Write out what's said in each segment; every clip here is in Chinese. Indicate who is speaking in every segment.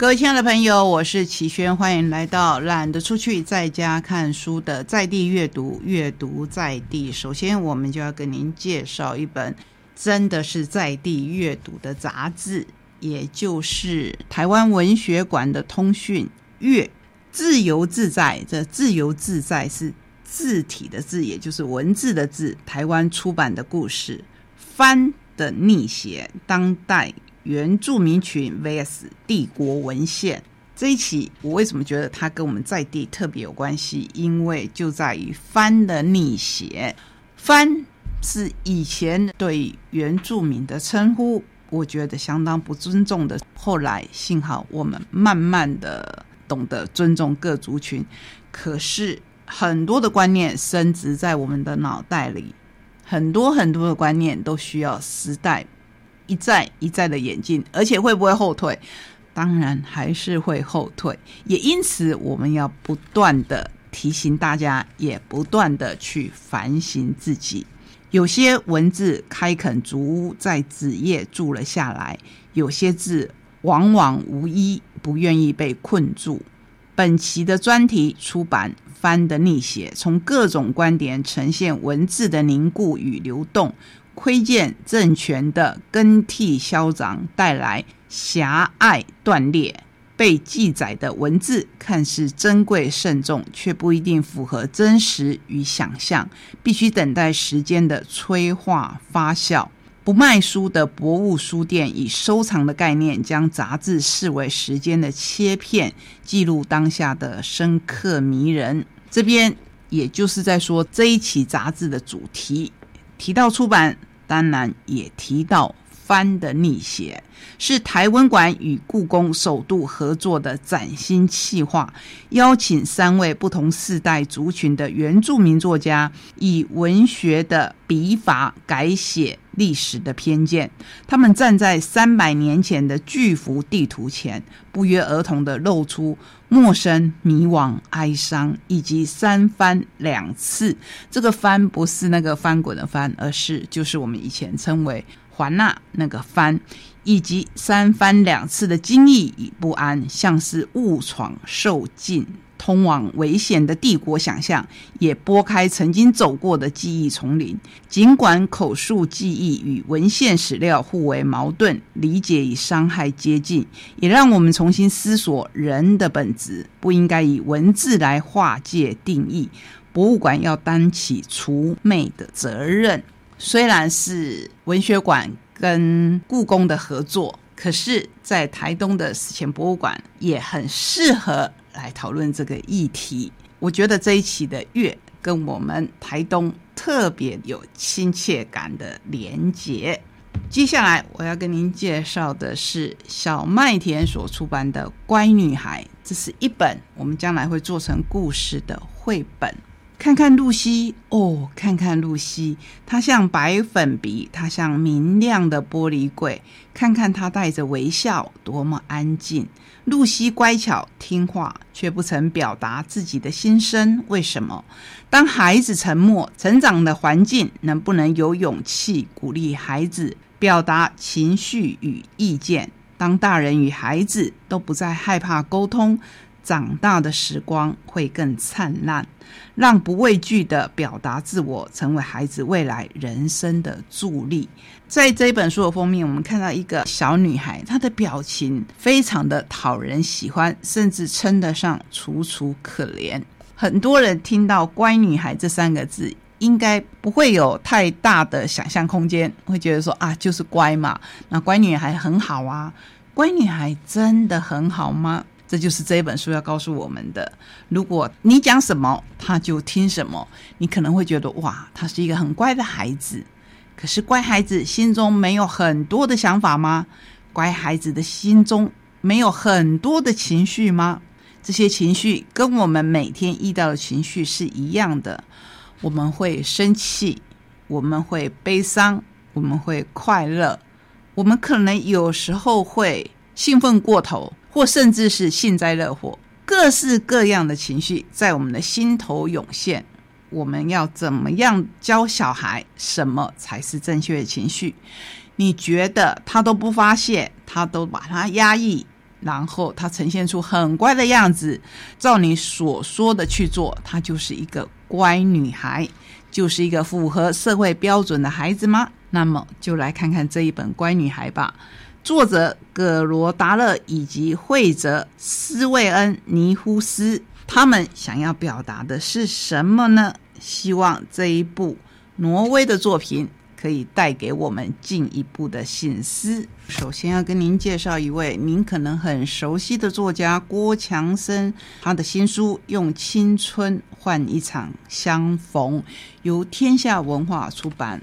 Speaker 1: 各位亲爱的朋友，我是齐轩，欢迎来到懒得出去在家看书的在地阅读，阅读在地。首先，我们就要跟您介绍一本真的是在地阅读的杂志，也就是台湾文学馆的通讯阅自由自在。这自由自在是字体的字，也就是文字的字。台湾出版的故事，翻的逆写，当代。原住民群 vs 帝国文献这一期，我为什么觉得它跟我们在地特别有关系？因为就在于番的逆写，番是以前对原住民的称呼，我觉得相当不尊重的。后来幸好我们慢慢的懂得尊重各族群，可是很多的观念深植在我们的脑袋里，很多很多的观念都需要时代。一再一再的演进，而且会不会后退？当然还是会后退。也因此，我们要不断的提醒大家，也不断的去反省自己。有些文字开垦竹屋，在纸页住了下来；有些字往往无一，不愿意被困住。本期的专题出版翻的逆写，从各种观点呈现文字的凝固与流动。窥见政权的更替嚣张带来狭隘断裂，被记载的文字看似珍贵慎重，却不一定符合真实与想象，必须等待时间的催化发酵。不卖书的博物书店以收藏的概念，将杂志视为时间的切片，记录当下的深刻迷人。这边也就是在说这一期杂志的主题，提到出版。当然也提到翻的逆写是台湾馆与故宫首度合作的崭新企划，邀请三位不同世代族群的原住民作家，以文学的笔法改写历史的偏见。他们站在三百年前的巨幅地图前，不约而同的露出陌生、迷惘、哀伤，以及三番两次。这个“翻”不是那个翻滚的“翻”，而是就是我们以前称为。环纳那个翻，以及三番两次的惊异与不安，像是误闯受尽通往危险的帝国想象，也拨开曾经走过的记忆丛林。尽管口述记忆与文献史料互为矛盾，理解与伤害接近，也让我们重新思索人的本质不应该以文字来划界定义。博物馆要担起除魅的责任。虽然是文学馆跟故宫的合作，可是，在台东的史前博物馆也很适合来讨论这个议题。我觉得这一期的月跟我们台东特别有亲切感的连结。接下来我要跟您介绍的是小麦田所出版的《乖女孩》，这是一本我们将来会做成故事的绘本。看看露西哦，看看露西，她像白粉笔，她像明亮的玻璃柜。看看她带着微笑，多么安静。露西乖巧听话，却不曾表达自己的心声。为什么？当孩子沉默，成长的环境能不能有勇气鼓励孩子表达情绪与意见？当大人与孩子都不再害怕沟通。长大的时光会更灿烂，让不畏惧的表达自我成为孩子未来人生的助力。在这一本书的封面，我们看到一个小女孩，她的表情非常的讨人喜欢，甚至称得上楚楚可怜。很多人听到“乖女孩”这三个字，应该不会有太大的想象空间，会觉得说啊，就是乖嘛。那乖女孩很好啊，乖女孩真的很好吗？这就是这一本书要告诉我们的：如果你讲什么，他就听什么。你可能会觉得哇，他是一个很乖的孩子。可是乖孩子心中没有很多的想法吗？乖孩子的心中没有很多的情绪吗？这些情绪跟我们每天遇到的情绪是一样的。我们会生气，我们会悲伤，我们会快乐，我们可能有时候会兴奋过头。或甚至是幸灾乐祸，各式各样的情绪在我们的心头涌现。我们要怎么样教小孩什么才是正确的情绪？你觉得他都不发泄，他都把它压抑，然后他呈现出很乖的样子，照你所说的去做，她就是一个乖女孩，就是一个符合社会标准的孩子吗？那么就来看看这一本《乖女孩》吧。作者葛罗达勒以及会泽斯维恩尼夫斯，他们想要表达的是什么呢？希望这一部挪威的作品。可以带给我们进一步的信思。首先要跟您介绍一位您可能很熟悉的作家郭强生，他的新书《用青春换一场相逢》，由天下文化出版。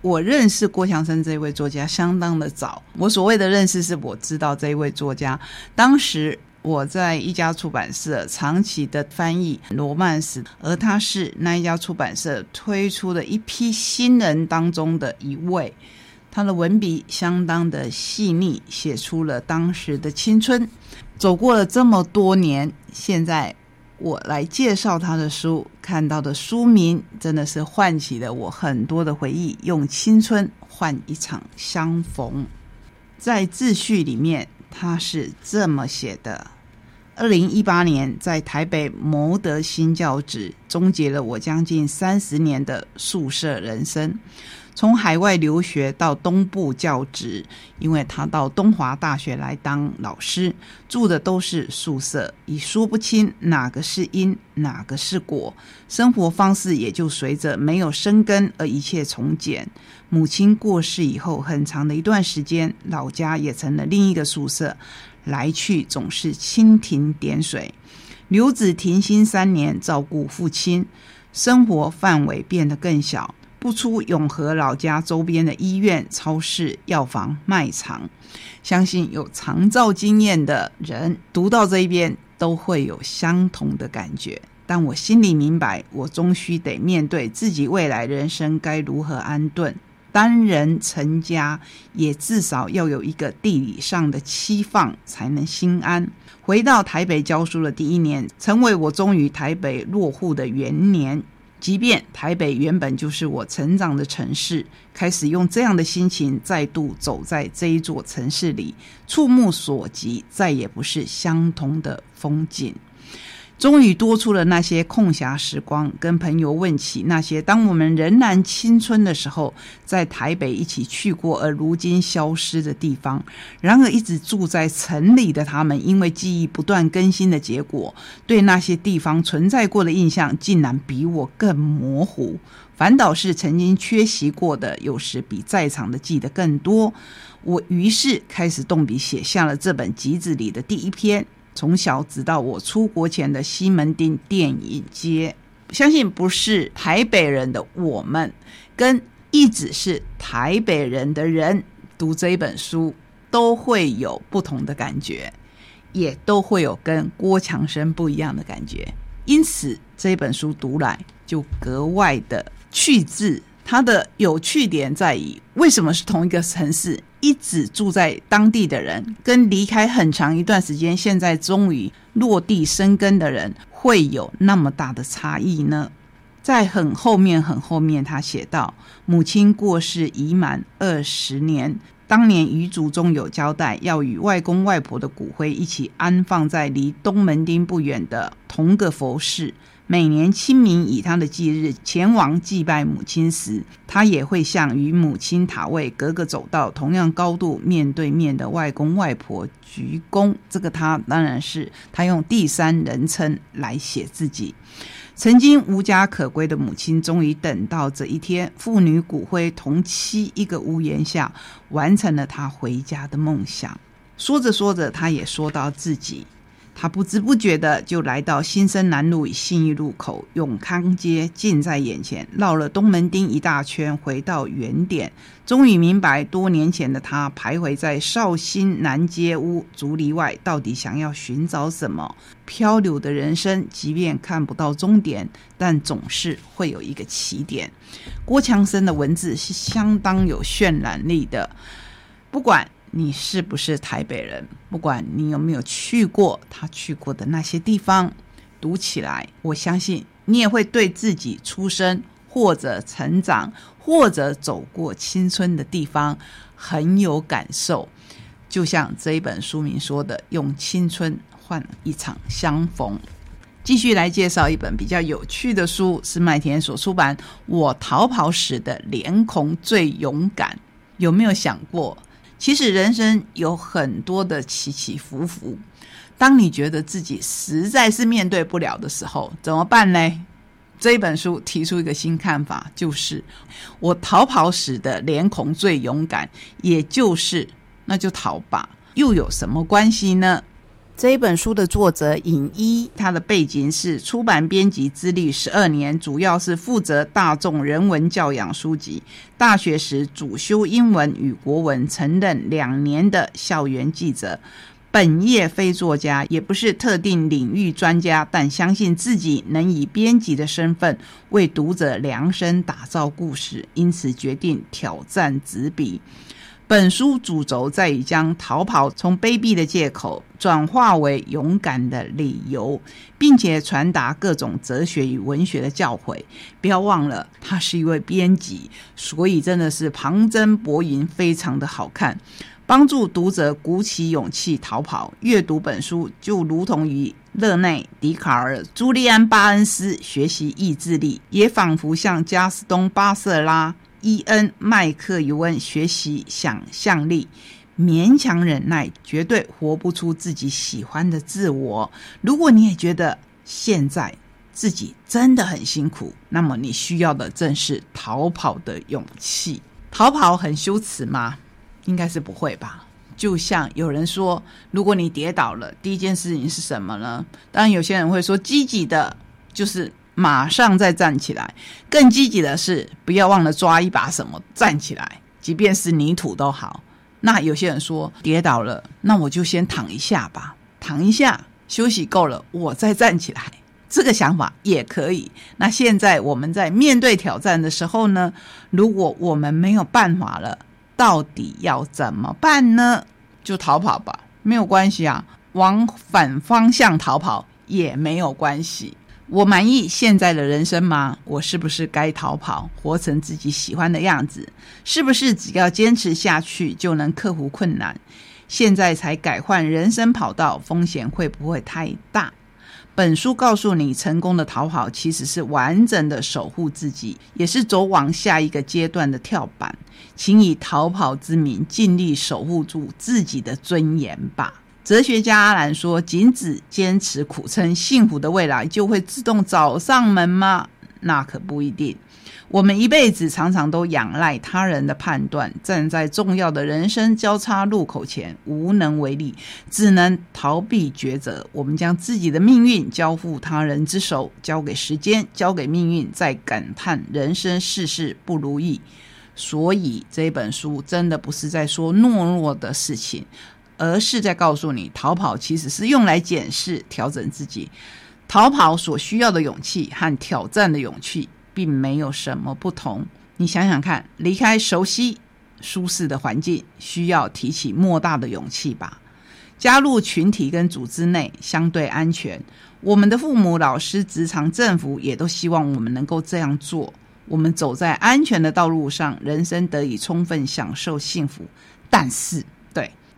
Speaker 1: 我认识郭强生这位作家相当的早，我所谓的认识是我知道这一位作家，当时。我在一家出版社长期的翻译罗曼史，而他是那一家出版社推出的一批新人当中的一位。他的文笔相当的细腻，写出了当时的青春。走过了这么多年，现在我来介绍他的书，看到的书名真的是唤起了我很多的回忆。用青春换一场相逢，在秩序里面。他是这么写的：二零一八年，在台北谋得新教职，终结了我将近三十年的宿舍人生。从海外留学到东部教职，因为他到东华大学来当老师，住的都是宿舍，已说不清哪个是因，哪个是果。生活方式也就随着没有生根而一切从简。母亲过世以后，很长的一段时间，老家也成了另一个宿舍，来去总是蜻蜓点水。留子停薪三年，照顾父亲，生活范围变得更小。不出永和老家周边的医院、超市、药房、卖场，相信有长照经验的人读到这一边都会有相同的感觉。但我心里明白，我终须得面对自己未来人生该如何安顿。单人成家，也至少要有一个地理上的期放，才能心安。回到台北教书的第一年，成为我终于台北落户的元年。即便台北原本就是我成长的城市，开始用这样的心情再度走在这一座城市里，触目所及再也不是相同的风景。终于多出了那些空暇时光，跟朋友问起那些当我们仍然青春的时候，在台北一起去过而如今消失的地方。然而，一直住在城里的他们，因为记忆不断更新的结果，对那些地方存在过的印象，竟然比我更模糊。反倒是曾经缺席过的，有时比在场的记得更多。我于是开始动笔写下了这本集子里的第一篇。从小直到我出国前的西门町电影街，相信不是台北人的我们，跟一直是台北人的人读这一本书，都会有不同的感觉，也都会有跟郭强生不一样的感觉。因此，这本书读来就格外的趣致。它的有趣点在于，为什么是同一个城市？一直住在当地的人，跟离开很长一段时间，现在终于落地生根的人，会有那么大的差异呢？在很后面、很后面，他写道：母亲过世已满二十年，当年遗嘱中有交代，要与外公外婆的骨灰一起安放在离东门町不远的同个佛寺。每年清明以他的忌日前往祭拜母亲时，他也会向与母亲塔位隔个走道、同样高度面对面的外公外婆鞠躬。这个他当然是他用第三人称来写自己。曾经无家可归的母亲，终于等到这一天，父女骨灰同期一个屋檐下，完成了他回家的梦想。说着说着，他也说到自己。他不知不觉的就来到新生南路与信义路口，永康街近在眼前，绕了东门町一大圈，回到原点，终于明白多年前的他徘徊在绍兴南街屋竹篱外，到底想要寻找什么？漂流的人生，即便看不到终点，但总是会有一个起点。郭强生的文字是相当有渲染力的，不管。你是不是台北人？不管你有没有去过他去过的那些地方，读起来，我相信你也会对自己出生或者成长或者走过青春的地方很有感受。就像这一本书名说的，用青春换一场相逢。继续来介绍一本比较有趣的书，是麦田所出版《我逃跑时的脸孔最勇敢》。有没有想过，其实人生有很多的起起伏伏。当你觉得自己实在是面对不了的时候，怎么办呢？这一本书提出一个新看法，就是我逃跑时的脸孔最勇敢，也就是那就逃吧，又有什么关系呢？这一本书的作者尹一，他的背景是出版编辑资历十二年，主要是负责大众人文教养书籍。大学时主修英文与国文，曾任两年的校园记者。本业非作家，也不是特定领域专家，但相信自己能以编辑的身份为读者量身打造故事，因此决定挑战执笔。本书主轴在于将逃跑从卑鄙的借口转化为勇敢的理由，并且传达各种哲学与文学的教诲。不要忘了，他是一位编辑，所以真的是旁征博引，非常的好看，帮助读者鼓起勇气逃跑。阅读本书就如同于勒内·笛卡尔、朱利安·巴恩斯学习意志力，也仿佛像加斯东·巴瑟拉。伊恩·麦克尤恩学习想象力，勉强忍耐，绝对活不出自己喜欢的自我。如果你也觉得现在自己真的很辛苦，那么你需要的正是逃跑的勇气。逃跑很羞耻吗？应该是不会吧。就像有人说，如果你跌倒了，第一件事情是什么呢？当然，有些人会说，积极的，就是。马上再站起来，更积极的是，不要忘了抓一把什么站起来，即便是泥土都好。那有些人说跌倒了，那我就先躺一下吧，躺一下休息够了，我再站起来。这个想法也可以。那现在我们在面对挑战的时候呢？如果我们没有办法了，到底要怎么办呢？就逃跑吧，没有关系啊，往反方向逃跑也没有关系。我满意现在的人生吗？我是不是该逃跑，活成自己喜欢的样子？是不是只要坚持下去就能克服困难？现在才改换人生跑道，风险会不会太大？本书告诉你，成功的逃跑其实是完整的守护自己，也是走往下一个阶段的跳板。请以逃跑之名，尽力守护住自己的尊严吧。哲学家阿兰说：“仅只坚持苦撑，幸福的未来就会自动找上门吗？那可不一定。我们一辈子常常都仰赖他人的判断，站在重要的人生交叉路口前无能为力，只能逃避抉择。我们将自己的命运交付他人之手，交给时间，交给命运，在感叹人生世事不如意。所以这本书真的不是在说懦弱的事情。”而是在告诉你，逃跑其实是用来检视、调整自己。逃跑所需要的勇气和挑战的勇气，并没有什么不同。你想想看，离开熟悉、舒适的环境，需要提起莫大的勇气吧？加入群体跟组织内，相对安全。我们的父母、老师、职场、政府也都希望我们能够这样做。我们走在安全的道路上，人生得以充分享受幸福。但是，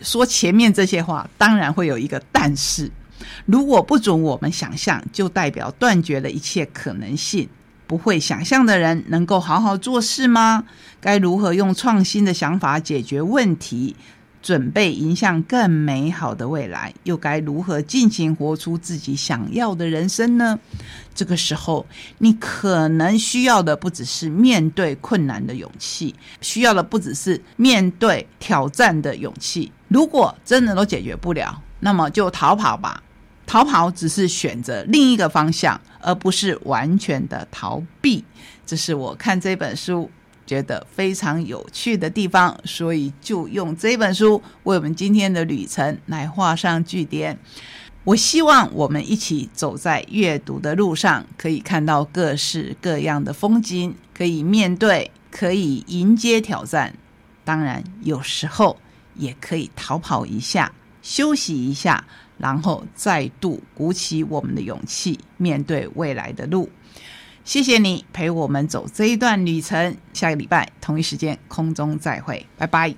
Speaker 1: 说前面这些话，当然会有一个但是，如果不准我们想象，就代表断绝了一切可能性。不会想象的人能够好好做事吗？该如何用创新的想法解决问题？准备迎向更美好的未来，又该如何尽情活出自己想要的人生呢？这个时候，你可能需要的不只是面对困难的勇气，需要的不只是面对挑战的勇气。如果真的都解决不了，那么就逃跑吧。逃跑只是选择另一个方向，而不是完全的逃避。这是我看这本书。觉得非常有趣的地方，所以就用这本书为我们今天的旅程来画上句点。我希望我们一起走在阅读的路上，可以看到各式各样的风景，可以面对，可以迎接挑战。当然，有时候也可以逃跑一下，休息一下，然后再度鼓起我们的勇气，面对未来的路。谢谢你陪我们走这一段旅程，下个礼拜同一时间空中再会，拜拜。